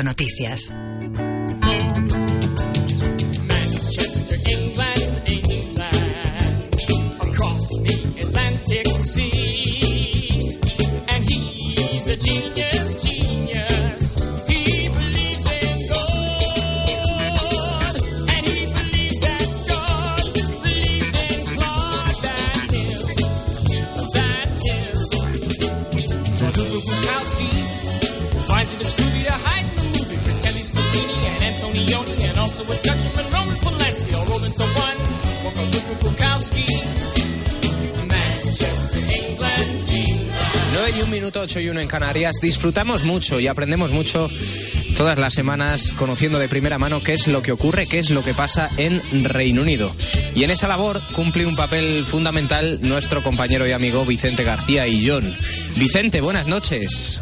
Noticias. 8 y 1 en Canarias. Disfrutamos mucho y aprendemos mucho todas las semanas conociendo de primera mano qué es lo que ocurre, qué es lo que pasa en Reino Unido. Y en esa labor cumple un papel fundamental nuestro compañero y amigo Vicente García y John. Vicente, buenas noches.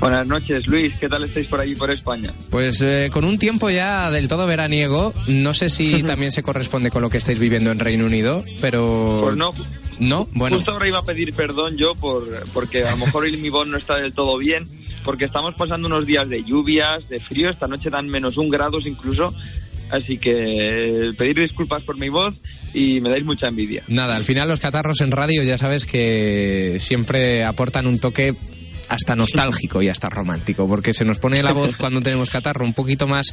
Buenas noches, Luis. ¿Qué tal estáis por allí, por España? Pues eh, con un tiempo ya del todo veraniego. No sé si también se corresponde con lo que estáis viviendo en Reino Unido, pero... Pues no. No, bueno. Justo ahora iba a pedir perdón yo por porque a lo mejor el mi voz no está del todo bien, porque estamos pasando unos días de lluvias, de frío. Esta noche dan menos un grados incluso. Así que pedir disculpas por mi voz y me dais mucha envidia. Nada, al final los catarros en radio ya sabes que siempre aportan un toque hasta nostálgico y hasta romántico, porque se nos pone la voz cuando tenemos catarro un poquito más,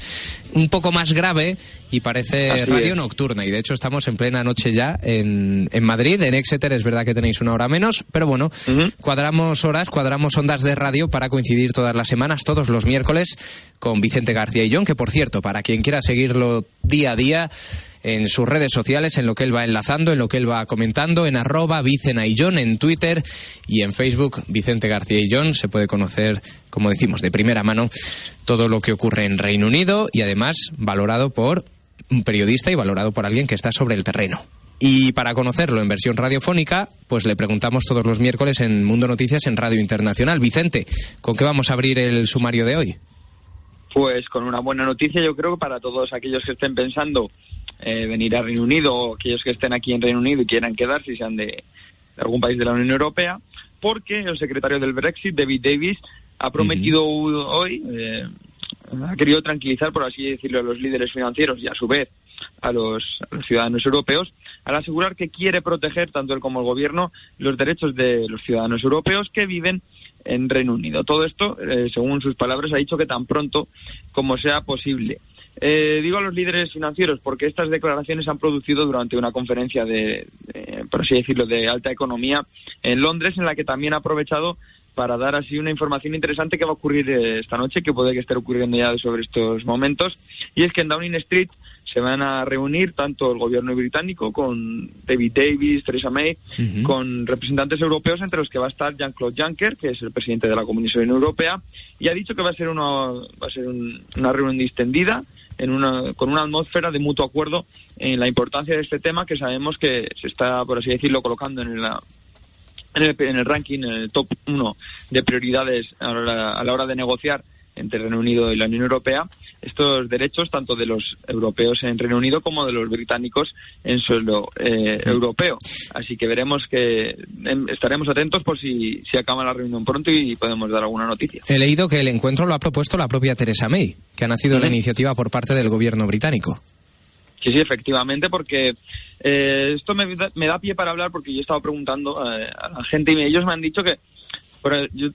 un poco más grave y parece radio nocturna. Y de hecho estamos en plena noche ya en, en, Madrid, en Exeter es verdad que tenéis una hora menos, pero bueno, cuadramos horas, cuadramos ondas de radio para coincidir todas las semanas, todos los miércoles, con Vicente García y John, que por cierto, para quien quiera seguirlo día a día, en sus redes sociales, en lo que él va enlazando, en lo que él va comentando, en arroba Vicena y John, en Twitter y en Facebook Vicente García y John. Se puede conocer, como decimos, de primera mano todo lo que ocurre en Reino Unido y además valorado por un periodista y valorado por alguien que está sobre el terreno. Y para conocerlo en versión radiofónica, pues le preguntamos todos los miércoles en Mundo Noticias en Radio Internacional. Vicente, ¿con qué vamos a abrir el sumario de hoy? Pues con una buena noticia, yo creo, para todos aquellos que estén pensando eh, venir a Reino Unido o aquellos que estén aquí en Reino Unido y quieran quedarse y sean de, algún país de la Unión Europea, porque el secretario del Brexit, David Davis, ha prometido hoy, eh, ha querido tranquilizar, por así decirlo, a los líderes financieros y a su vez a los, ciudadanos europeos, al asegurar que quiere proteger, tanto él como el gobierno, los derechos de los ciudadanos europeos que viven en Reino Unido. Todo esto, eh, según sus palabras, ha dicho que tan pronto como sea posible. Eh, digo a los líderes financieros porque estas declaraciones han producido durante una conferencia de, por así decirlo, de alta economía en Londres, en la que también ha aprovechado para dar así una información interesante que va a ocurrir eh, esta noche, que puede que esté ocurriendo ya sobre estos momentos, y es que en Downing Street se van a reunir tanto el gobierno británico con David Davis, Theresa May, con representantes europeos entre los que va a estar Jean-Claude Juncker, que es el presidente de la Comisión Europea, y ha dicho que va a ser una, va a ser una reunión distendida en una, con una atmósfera de mutuo acuerdo en la importancia de este tema que sabemos que se está, por así decirlo, colocando en, la, en, el, en el ranking, en el top 1 de prioridades a la, hora de negociar entre Reino Unido y la Unión Europea estos derechos tanto de los europeos en Reino Unido como de los británicos en suelo eh, europeo. Así que veremos que em, estaremos atentos por si, si acaba la reunión pronto y podemos dar alguna noticia. He leído que el encuentro lo ha propuesto la propia Theresa May, que ha nacido la iniciativa por parte del gobierno británico. Sí, sí, efectivamente, porque eh, esto me, me, da pie para hablar porque yo he estado preguntando eh, a la gente y ellos me han dicho que yo,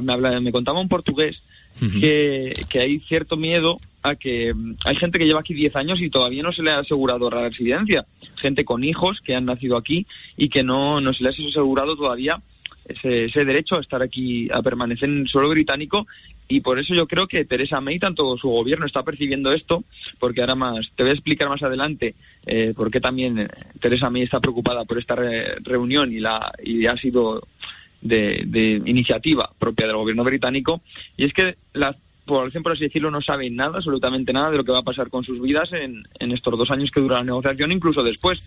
me, me contaba un portugués que, hay cierto miedo a que mm, hay gente que lleva aquí 10 años y todavía no se le ha asegurado la residencia. Gente con hijos que han nacido aquí y que no, no se les ha asegurado todavía ese, ese derecho a estar aquí, a permanecer en el suelo británico y por eso yo creo que Teresa May, tanto su gobierno, está percibiendo esto, porque ahora más, te voy a explicar más adelante eh, por qué también eh, Teresa May está preocupada por esta reunión y, la, y ha sido de, iniciativa propia del gobierno británico, y es que la población, por así decirlo, no sabe nada, absolutamente nada de lo que va a pasar con sus vidas en, en estos dos años que dura la negociación, incluso después.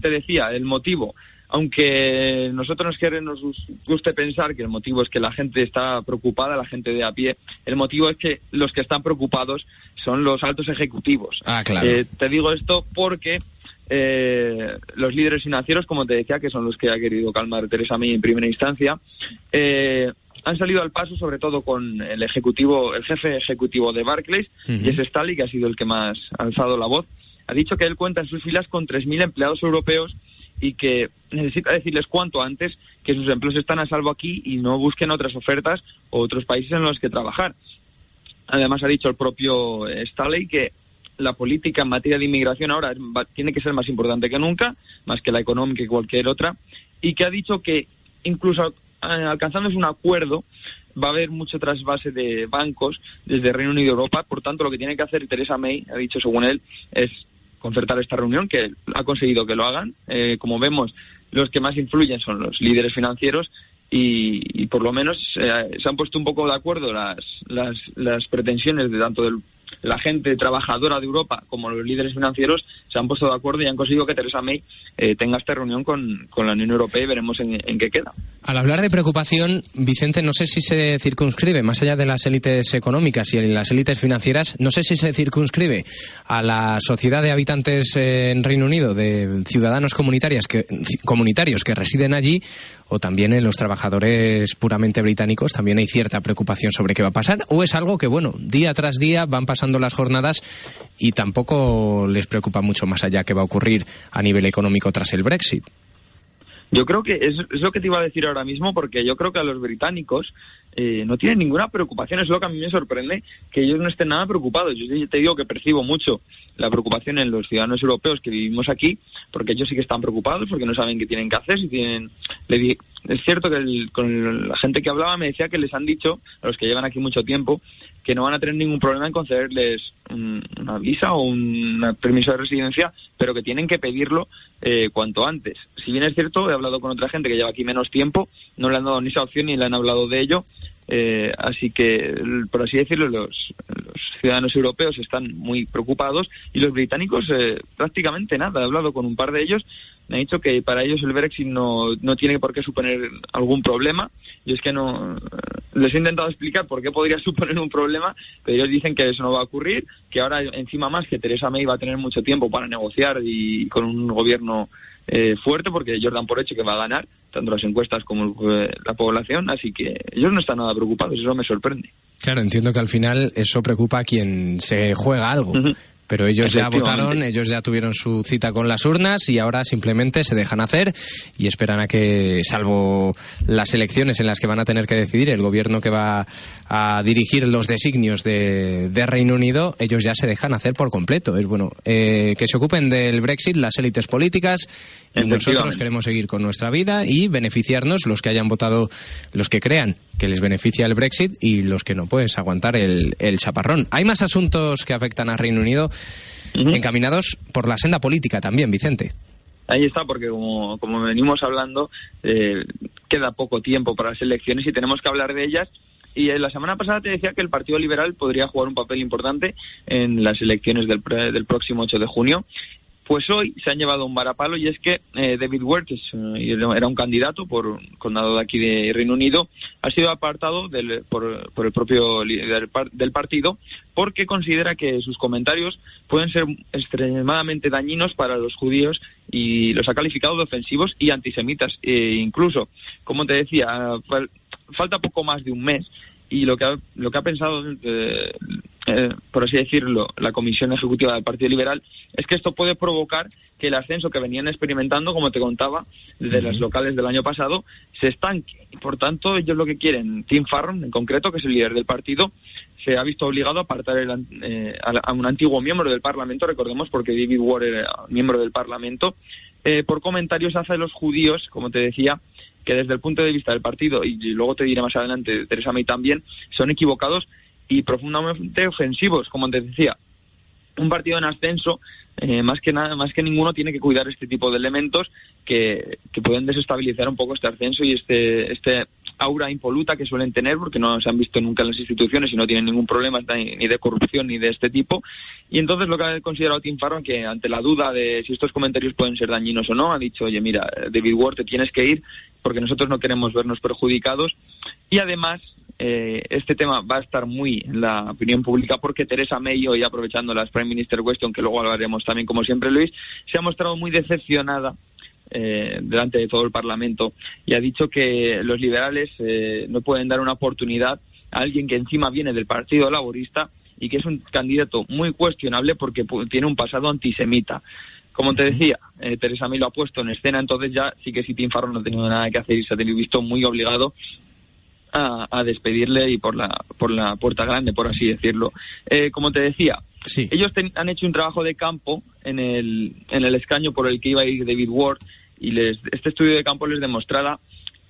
Te decía, el motivo, aunque nosotros nos, nos guste pensar que el motivo es que la gente está preocupada, la gente de a pie, el motivo es que los que están preocupados son los altos ejecutivos. Ah, claro. Eh, te digo esto porque eh, los líderes financieros, como te decía, que son los que ha querido calmar Teresa May en primera instancia, eh, han salido al paso sobre todo con el ejecutivo, el jefe ejecutivo de Barclays, y es Staley, que ha sido el que más ha alzado la voz. Ha dicho que él cuenta en sus filas con 3.000 empleados europeos y que necesita decirles cuanto antes que sus empleos están a salvo aquí y no busquen otras ofertas o otros países en los que trabajar. Además ha dicho el propio Staley que la política en materia de inmigración ahora tiene que ser más importante que nunca, más que la económica y cualquier otra, y que ha dicho que incluso eh, alcanzándose un acuerdo va a haber mucho trasvase de bancos desde Reino Unido y Europa, por tanto lo que tiene que hacer Teresa May, ha dicho según él, es concertar esta reunión, que ha conseguido que lo hagan. Eh, como vemos, los que más influyen son los líderes financieros y, por lo menos eh, se han puesto un poco de acuerdo las, las, las pretensiones de tanto del la gente trabajadora de Europa como los líderes financieros se han puesto de acuerdo y han conseguido que Teresa May eh, tenga esta reunión con, la Unión Europea y veremos en, qué queda. Al hablar de preocupación, Vicente, no sé si se circunscribe, más allá de las élites económicas y las élites financieras, no sé si se circunscribe a la sociedad de habitantes en Reino Unido, de ciudadanos comunitarios que, comunitarios que residen allí, o también en los trabajadores puramente británicos, también hay cierta preocupación sobre qué va a pasar, o es algo que, bueno, día tras día van pasando las jornadas y tampoco les preocupa mucho más allá qué va a ocurrir a nivel económico tras el Brexit. Yo creo que es, lo que te iba a decir ahora mismo, porque yo creo que a los británicos eh, no tienen ninguna preocupación. Es lo que a mí me sorprende, que ellos no estén nada preocupados. Yo te digo que percibo mucho la preocupación en los ciudadanos europeos que vivimos aquí, porque ellos sí que están preocupados, porque no saben qué tienen que hacer. Si tienen, es cierto que con la gente que hablaba me decía que les han dicho, a los que llevan aquí mucho tiempo, que no van a tener ningún problema en concederles una visa o un permiso de residencia, pero que tienen que pedirlo eh, cuanto antes. Si bien es cierto, he hablado con otra gente que lleva aquí menos tiempo, no le han dado ni esa opción ni le han hablado de ello, eh, así que, por así decirlo, los, ciudadanos europeos están muy preocupados y los británicos eh, prácticamente nada. He hablado con un par de ellos me ha dicho que para ellos el Brexit no, no tiene por qué suponer algún problema. Y es que no. Les he intentado explicar por qué podría suponer un problema, pero ellos dicen que eso no va a ocurrir, que ahora, encima más, que Teresa May va a tener mucho tiempo para negociar y con un gobierno eh, fuerte, porque ellos dan por hecho que va a ganar, tanto las encuestas como eh, la población, así que ellos no están nada preocupados, eso me sorprende. Claro, entiendo que al final eso preocupa a quien se juega algo pero ellos ya votaron, ellos ya tuvieron su cita con las urnas y ahora simplemente se dejan hacer y esperan a que, salvo las elecciones en las que van a tener que decidir el gobierno que va a dirigir los designios de, Reino Unido, ellos ya se dejan hacer por completo. Es bueno eh, que se ocupen del Brexit las élites políticas y nosotros queremos seguir con nuestra vida y beneficiarnos los que hayan votado, los que crean que les beneficia el Brexit y los que no, pues aguantar el, el chaparrón. Hay más asuntos que afectan a Reino Unido encaminados por la senda política también, Vicente. Ahí está, porque como, como venimos hablando, eh, queda poco tiempo para las elecciones y tenemos que hablar de ellas. Y la semana pasada te decía que el Partido Liberal podría jugar un papel importante en las elecciones del, del próximo 8 de junio. Pues hoy se han llevado un varapalo y es que eh, David Ward, que eh, era un candidato por condado de aquí de Reino Unido, ha sido apartado del, por, el propio líder del partido porque considera que sus comentarios pueden ser extremadamente dañinos para los judíos y los ha calificado de ofensivos y antisemitas. E incluso, como te decía, falta poco más de un mes y lo que ha, lo que ha pensado, eh, eh, por así decirlo, la Comisión Ejecutiva del Partido Liberal es que esto puede provocar que el ascenso que venían experimentando, como te contaba, desde las locales del año pasado, se estanque. Y por tanto, ellos lo que quieren, Tim Farron en concreto, que es el líder del partido, se ha visto obligado a apartar eh, a, un antiguo miembro del Parlamento, recordemos, porque David Ward era miembro del Parlamento, por comentarios hacia los judíos, como te decía, que desde el punto de vista del partido, y luego te diré más adelante, Teresa May también, son equivocados y profundamente ofensivos, como te decía. Un partido en ascenso, eh, más que nada, más que ninguno, tiene que cuidar este tipo de elementos que, que pueden desestabilizar un poco este ascenso y este, este aura impoluta que suelen tener porque no se han visto nunca en las instituciones y no tienen ningún problema ni de corrupción ni de este tipo. Y entonces lo que ha considerado Tim Farron que ante la duda de si estos comentarios pueden ser dañinos o no, ha dicho, oye, mira, David Ward, te tienes que ir porque nosotros no queremos vernos perjudicados. Y además, eh, este tema va a estar muy en la opinión pública porque Teresa May, hoy aprovechando las Prime Minister Question, que luego hablaremos también como siempre Luis, se ha mostrado muy decepcionada eh, delante de todo el Parlamento y ha dicho que los liberales eh, no pueden dar una oportunidad a alguien que encima viene del Partido Laborista y que es un candidato muy cuestionable porque tiene un pasado antisemita. Como te decía, eh, Teresa May lo ha puesto en escena, entonces ya sí que Tim Farron no ha tenido nada que hacer y se ha tenido visto muy obligado a, despedirle y por la, por la puerta grande, por así decirlo. Eh, como te decía, ellos han hecho un trabajo de campo en el, en el escaño por el que iba a ir David Ward y les, este estudio de campo les demostraba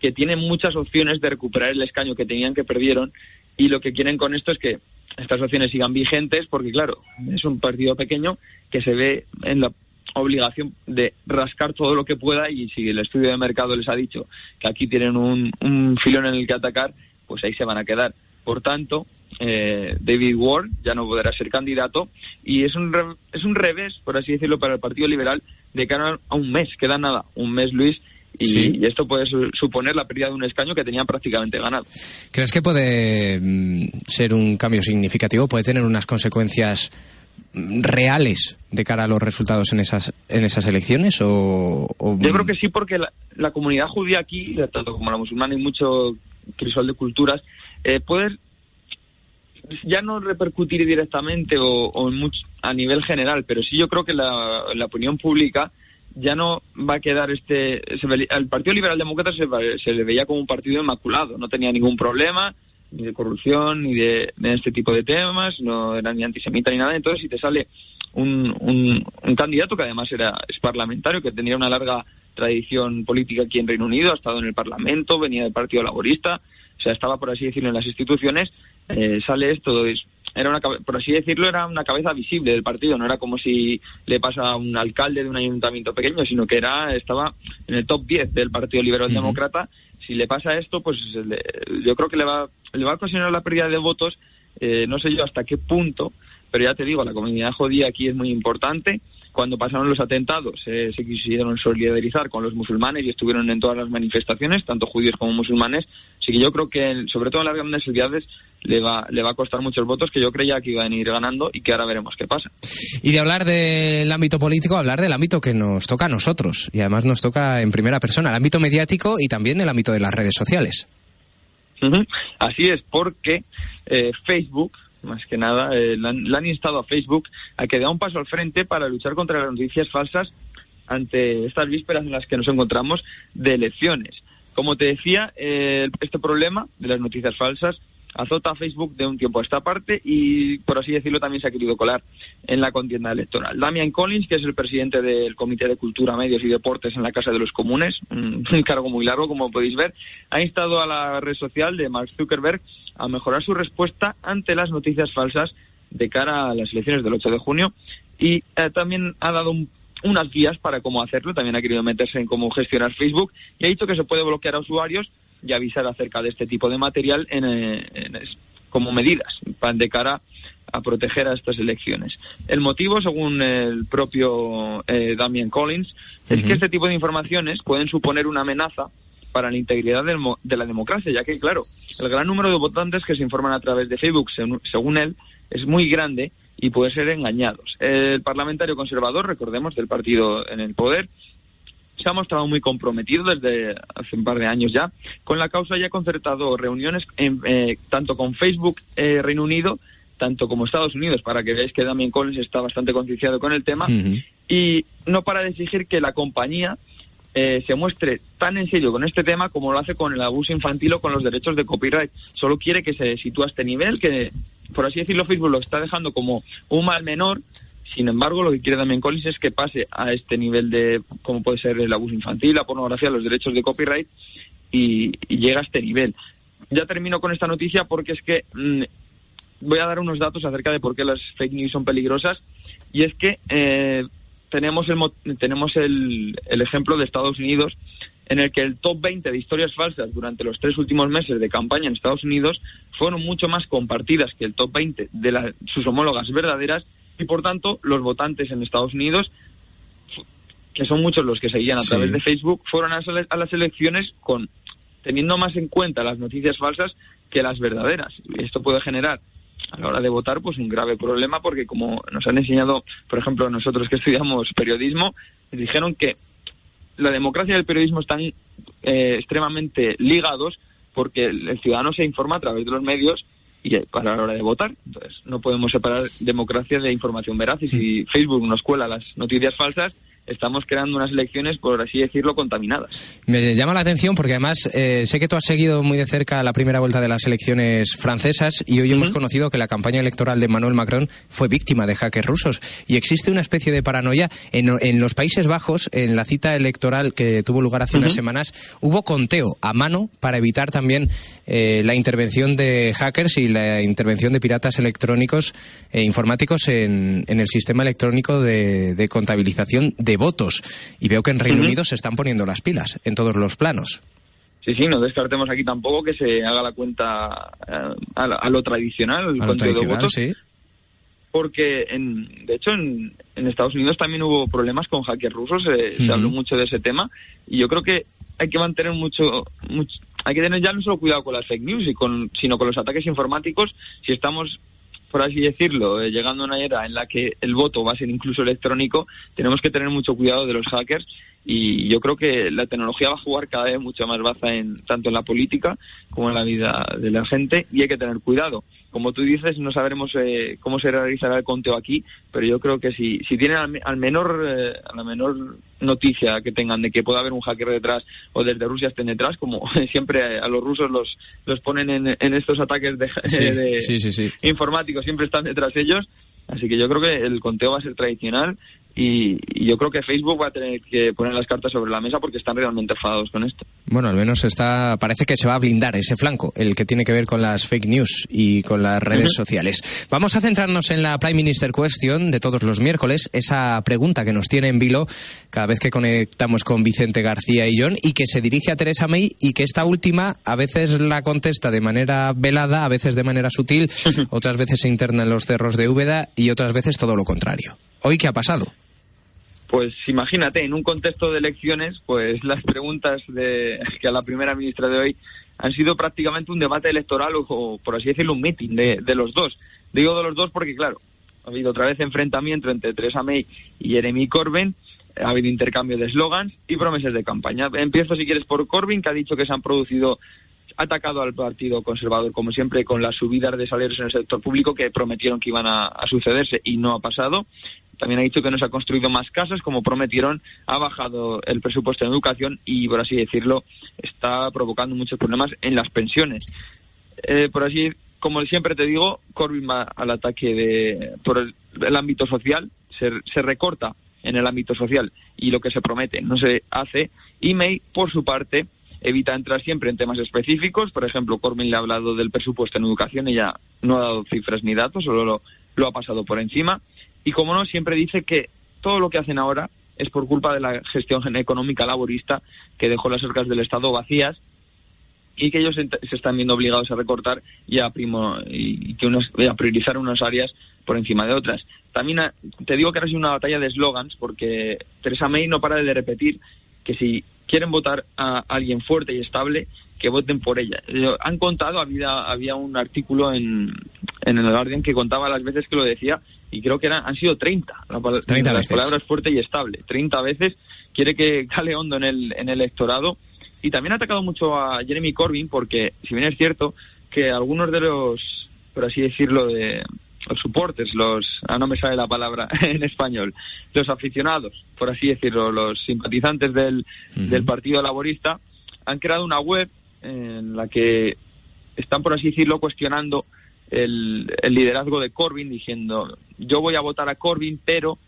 que tienen muchas opciones de recuperar el escaño que tenían que perdieron y lo que quieren con esto es que estas opciones sigan vigentes porque claro, es un partido pequeño que se ve en la obligación de rascar todo lo que pueda y si el estudio de mercado les ha dicho que aquí tienen un, un filón en el que atacar, pues ahí se van a quedar. Por tanto, eh, David Ward ya no podrá ser candidato y es un, es un revés, por así decirlo, para el Partido Liberal de cara a un mes, queda nada, un mes Luis, y, esto puede suponer la pérdida de un escaño que tenían prácticamente ganado. ¿Crees que puede mm, ser un cambio significativo? ¿Puede tener unas consecuencias reales de cara a los resultados en esas en esas elecciones o, yo creo que sí porque la, comunidad judía aquí tanto como la musulmana y mucho crisol de culturas eh, puede ya no repercutir directamente o, a nivel general pero sí yo creo que la, opinión pública ya no va a quedar este el Partido Liberal Demócrata se, se le veía como un partido inmaculado no tenía ningún problema ni de corrupción, ni de, este tipo de temas, no era ni antisemita ni nada. Entonces, si te sale un, un, candidato que además era es parlamentario, que tenía una larga tradición política aquí en Reino Unido, ha estado en el Parlamento, venía del Partido Laborista, o sea, estaba, por así decirlo, en las instituciones, eh, sale esto, era una, por así decirlo, era una cabeza visible del partido, no era como si le pasa a un alcalde de un ayuntamiento pequeño, sino que era estaba en el top 10 del Partido Liberal Demócrata. Si le pasa esto, pues yo creo que le va le va a ocasionar la pérdida de votos, eh, no sé yo hasta qué punto, pero ya te digo, la comunidad judía aquí es muy importante. Cuando pasaron los atentados eh, se quisieron solidarizar con los musulmanes y estuvieron en todas las manifestaciones, tanto judíos como musulmanes. Así que yo creo que, sobre todo en las grandes ciudades, le va, le va a costar muchos votos que yo creía que iban a ir ganando y que ahora veremos qué pasa. Y de hablar del ámbito político, hablar del ámbito que nos toca a nosotros y además nos toca en primera persona, el ámbito mediático y también el ámbito de las redes sociales. Así es, porque eh, Facebook, más que nada, eh, le, han, instado a Facebook a que dé un paso al frente para luchar contra las noticias falsas ante estas vísperas en las que nos encontramos de elecciones. Como te decía, eh, este problema de las noticias falsas azota a Facebook de un tiempo a esta parte y, por así decirlo, también se ha querido colar en la contienda electoral. Damian Collins, que es el presidente del Comité de Cultura, Medios y Deportes en la Casa de los Comunes, un cargo muy largo, como podéis ver, ha instado a la red social de Mark Zuckerberg a mejorar su respuesta ante las noticias falsas de cara a las elecciones del 8 de junio y eh, también ha dado unas guías para cómo hacerlo, también ha querido meterse en cómo gestionar Facebook y ha dicho que se puede bloquear a usuarios y avisar acerca de este tipo de material en, eh, como medidas de cara a proteger a estas elecciones. El motivo, según el propio eh, Damien Collins, es que este tipo de informaciones pueden suponer una amenaza para la integridad de la democracia, ya que, claro, el gran número de votantes que se informan a través de Facebook, según él, es muy grande y pueden ser engañados. El parlamentario conservador, recordemos, del partido en el poder, se ha mostrado muy comprometido desde hace un par de años ya con la causa y ha concertado reuniones eh, tanto con Facebook eh, Reino Unido tanto como Estados Unidos para que veáis que Damien Collins está bastante concienciado con el tema y no para de exigir que la compañía eh, se muestre tan en serio con este tema como lo hace con el abuso infantil o con los derechos de copyright. Solo quiere que se sitúe a este nivel, que por así decirlo Facebook lo está dejando como un mal menor sin embargo, lo que quiere también Collins es que pase a este nivel de, como puede ser el abuso infantil, la pornografía, los derechos de copyright, y, llega a este nivel. Ya termino con esta noticia porque es que mm, voy a dar unos datos acerca de por qué las fake news son peligrosas, y es que eh, tenemos, el, tenemos el, el ejemplo de Estados Unidos, en el que el top 20 de historias falsas durante los tres últimos meses de campaña en Estados Unidos fueron mucho más compartidas que el top 20 de sus homólogas verdaderas y por tanto los votantes en Estados Unidos, que son muchos los que seguían a través de Facebook, fueron a, las elecciones con teniendo más en cuenta las noticias falsas que las verdaderas. Y esto puede generar a la hora de votar pues un grave problema porque como nos han enseñado, por ejemplo, nosotros que estudiamos periodismo, dijeron que la democracia y el periodismo están eh, extremadamente ligados porque el, ciudadano se informa a través de los medios y para la hora de votar. Entonces, no podemos separar democracia de información veraz. Y si. Facebook nos cuela las noticias falsas, estamos creando unas elecciones, por así decirlo, contaminadas. Me llama la atención porque además eh, sé que tú has seguido muy de cerca la primera vuelta de las elecciones francesas y hoy hemos conocido que la campaña electoral de Emmanuel Macron fue víctima de hackers rusos y existe una especie de paranoia. En, los Países Bajos, en la cita electoral que tuvo lugar hace unas semanas, hubo conteo a mano para evitar también eh, la intervención de hackers y la intervención de piratas electrónicos e informáticos en, el sistema electrónico de, de contabilización de votos. Y veo que en Reino Unido se están poniendo las pilas en todos los planos. Sí, sí, no descartemos aquí tampoco que se haga la cuenta eh, a, lo tradicional, el de votos. Sí. Porque, en, de hecho, en, Estados Unidos también hubo problemas con hackers rusos, eh, se habló mucho de ese tema, y yo creo que hay que mantener mucho, mucho, hay que tener ya no solo cuidado con las fake news, y con, sino con los ataques informáticos, si estamos por así decirlo, eh, llegando a una era en la que el voto va a ser incluso electrónico, tenemos que tener mucho cuidado de los hackers y yo creo que la tecnología va a jugar cada vez mucho más baza en tanto en la política como en la vida de la gente y hay que tener cuidado como tú dices, no sabremos eh, cómo se realizará el conteo aquí, pero yo creo que si, si tienen al, menor, eh, a la menor noticia que tengan de que pueda haber un hacker detrás o desde Rusia estén detrás, como siempre a los rusos los, los ponen en, en estos ataques de, informáticos, siempre están detrás ellos. Así que yo creo que el conteo va a ser tradicional y, yo creo que Facebook va a tener que poner las cartas sobre la mesa porque están realmente enfadados con esto. Bueno, al menos está, parece que se va a blindar ese flanco, el que tiene que ver con las fake news y con las redes sociales. Vamos a centrarnos en la Prime Minister Question de todos los miércoles, esa pregunta que nos tiene en vilo cada vez que conectamos con Vicente García y John y que se dirige a Teresa May y que esta última a veces la contesta de manera velada, a veces de manera sutil, otras veces se interna en los cerros de Úbeda y otras veces todo lo contrario. ¿Hoy qué ha pasado? Pues imagínate, en un contexto de elecciones, pues las preguntas de, que a la primera ministra de hoy han sido prácticamente un debate electoral o, por así decirlo, un meeting de, de, los dos. Digo de los dos porque, claro, ha habido otra vez enfrentamiento entre Theresa May y Jeremy Corbyn, ha habido intercambio de eslogans y promesas de campaña. Empiezo, si quieres, por Corbyn, que ha dicho que se han producido atacado al Partido Conservador, como siempre, con las subidas de salarios en el sector público que prometieron que iban a, sucederse y no ha pasado. También ha dicho que no se ha construido más casas, como prometieron, ha bajado el presupuesto en educación y, por así decirlo, está provocando muchos problemas en las pensiones. Eh, por así, como siempre te digo, Corbyn va al ataque de, por el, ámbito social, se, se recorta en el ámbito social y lo que se promete no se hace. Y May, por su parte, evita entrar siempre en temas específicos. Por ejemplo, Corbyn le ha hablado del presupuesto en educación, ella no ha dado cifras ni datos, solo lo, lo ha pasado por encima. Y como no, siempre dice que todo lo que hacen ahora es por culpa de la gestión económica laborista que dejó las arcas del Estado vacías y que ellos se están viendo obligados a recortar y a, primo, y que unos, a priorizar unas áreas por encima de otras. También te digo que ahora es una batalla de eslogans porque Theresa May no para de repetir que si quieren votar a alguien fuerte y estable, que voten por ella. Han contado, había, había un artículo en, en el Guardian que contaba las veces que lo decía y creo que eran, han sido 30, la, 30 las palabras fuerte y estable. 30 veces quiere que cale hondo en el, en el electorado y también ha atacado mucho a Jeremy Corbyn porque, si bien es cierto que algunos de los, por así decirlo, de los supporters, los, ah, no me sale la palabra en español, los aficionados, por así decirlo, los simpatizantes del, del Partido Laborista, han creado una web en la que están, por así decirlo, cuestionando el, liderazgo de Corbyn, diciendo yo voy a votar a Corbyn, pero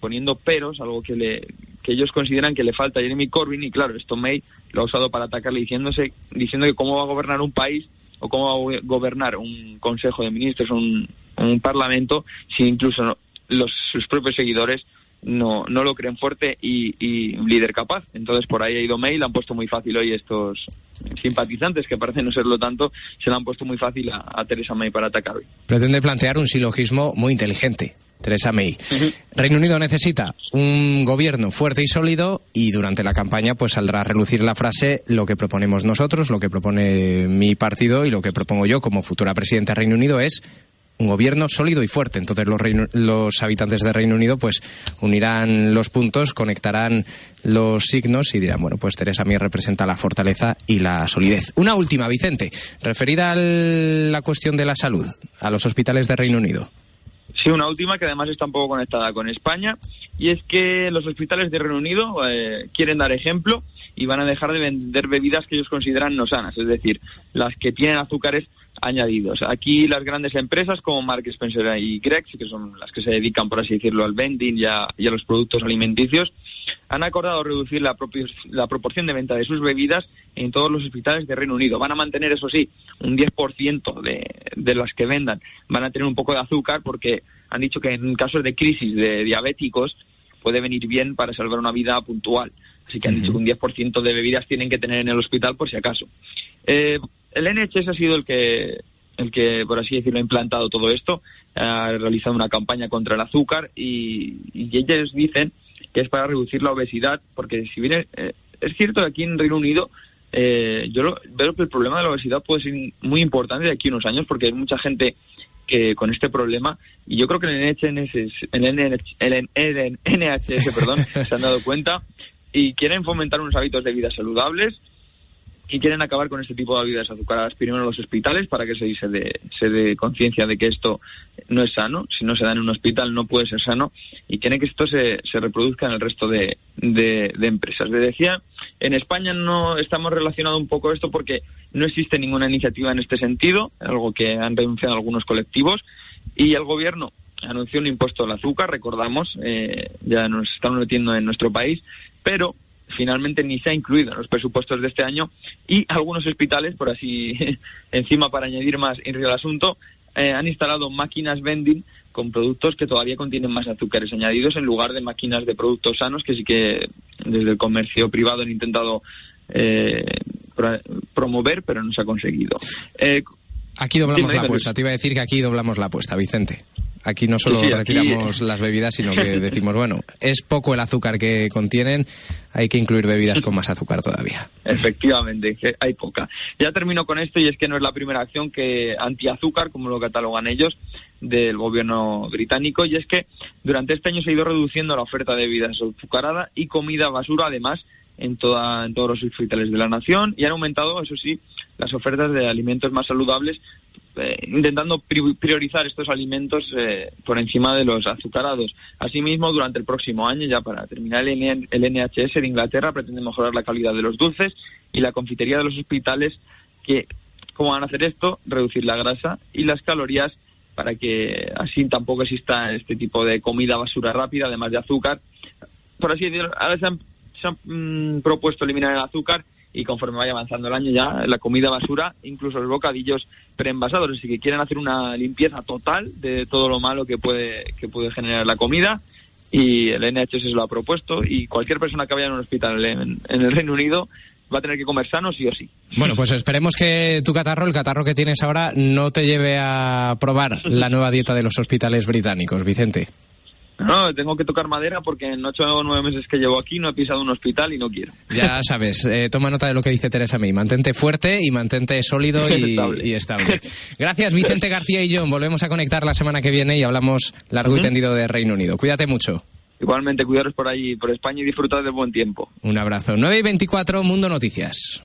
poniendo peros, algo que, le, que ellos consideran que le falta a Jeremy Corbyn, y claro, esto May lo ha usado para atacarle diciéndose, diciendo que cómo va a gobernar un país o cómo va a gobernar un consejo de ministros, un, un parlamento, si incluso los, sus propios seguidores no, no lo creen fuerte y, y líder capaz. Entonces por ahí ha ido May, le han puesto muy fácil hoy estos simpatizantes, que parecen no serlo tanto, se le han puesto muy fácil a, a Teresa May para atacar hoy. Pretende plantear un silogismo muy inteligente. Teresa May. Reino Unido necesita un gobierno fuerte y sólido y durante la campaña pues saldrá a relucir la frase lo que proponemos nosotros, lo que propone mi partido y lo que propongo yo como futura presidenta de Reino Unido es un gobierno sólido y fuerte. Entonces los, los habitantes de Reino Unido pues unirán los puntos, conectarán los signos y dirán, bueno, pues Teresa May representa la fortaleza y la solidez. Una última, Vicente, referida a la cuestión de la salud, a los hospitales de Reino Unido. Sí, una última que además está un poco conectada con España y es que los hospitales de Reino Unido eh, quieren dar ejemplo y van a dejar de vender bebidas que ellos consideran no sanas, es decir, las que tienen azúcares añadidos. Aquí las grandes empresas como Mark Spencer y Grex, que son las que se dedican, por así decirlo, al vending y a, los productos alimenticios, han acordado reducir la, la proporción de venta de sus bebidas en todos los hospitales de Reino Unido. Van a mantener, eso sí, un 10% de, de las que vendan. Van a tener un poco de azúcar porque han dicho que en casos de crisis de diabéticos puede venir bien para salvar una vida puntual. Así que han dicho que un 10% de bebidas tienen que tener en el hospital por si acaso. Eh, el NHS ha sido el que, el que, por así decirlo, ha implantado todo esto, ha realizado una campaña contra el azúcar y, ellos dicen que es para reducir la obesidad, porque si bien eh, es cierto que aquí en Reino Unido eh, yo veo que el problema de la obesidad puede ser muy importante de aquí a unos años, porque hay mucha gente que con este problema y yo creo que en el NHS, en el NHS perdón, se han dado cuenta y quieren fomentar unos hábitos de vida saludables y quieren acabar con este tipo de bebidas azucaradas primero en los hospitales para que se, se dé se de conciencia de que esto no es sano. Si no se da en un hospital no puede ser sano y quieren que esto se, se reproduzca en el resto de, de, empresas. Le decía, en España no estamos relacionados un poco esto porque no existe ninguna iniciativa en este sentido, algo que han denunciado algunos colectivos y el gobierno anunció un impuesto al azúcar, recordamos, eh, ya nos estamos metiendo en nuestro país, pero finalmente ni se ha incluido en los presupuestos de este año y algunos hospitales, por así encima para añadir más en el asunto, eh, han instalado máquinas vending con productos que todavía contienen más azúcares añadidos en lugar de máquinas de productos sanos que sí que desde el comercio privado han intentado eh, promover, pero no se ha conseguido. Eh, aquí doblamos la apuesta. Te iba a decir que aquí doblamos la apuesta, Vicente. Aquí no solo retiramos las bebidas, sino que decimos, bueno, es poco el azúcar que contienen, hay que incluir bebidas con más azúcar todavía. Efectivamente, hay poca. Ya termino con esto y es que no es la primera acción que antiazúcar, como lo catalogan ellos, del gobierno británico, y es que durante este año se ha ido reduciendo la oferta de bebidas azucaradas y comida basura, además, en, toda, en todos los hospitales de la nación, y han aumentado, eso sí, las ofertas de alimentos más saludables eh, intentando priorizar estos alimentos eh, por encima de los azucarados. Asimismo, durante el próximo año, ya para terminar, el, NHS de Inglaterra pretende mejorar la calidad de los dulces y la confitería de los hospitales, que, ¿cómo van a hacer esto? Reducir la grasa y las calorías para que así tampoco exista este tipo de comida basura rápida, además de azúcar. Por así decirlo, ahora se han, mm, propuesto eliminar el azúcar y conforme vaya avanzando el año ya la comida basura, incluso los bocadillos preenvasados, así que quieren hacer una limpieza total de todo lo malo que puede que puede generar la comida y el NHS lo ha propuesto y cualquier persona que vaya a un hospital en el Reino Unido va a tener que comer sano sí o sí. Bueno, pues esperemos que tu catarro, el catarro que tienes ahora, no te lleve a probar la nueva dieta de los hospitales británicos, Vicente. No, tengo que tocar madera porque en ocho o nueve meses que llevo aquí no he pisado un hospital y no quiero. Ya sabes, eh, toma nota de lo que dice Teresa May. Mantente fuerte y mantente sólido y, estable. Gracias, Vicente García y John. Volvemos a conectar la semana que viene y hablamos largo y tendido de Reino Unido. Cuídate mucho. Igualmente, cuidaros por ahí, por España y disfrutad del buen tiempo. Un abrazo. 9 y 24, Mundo Noticias.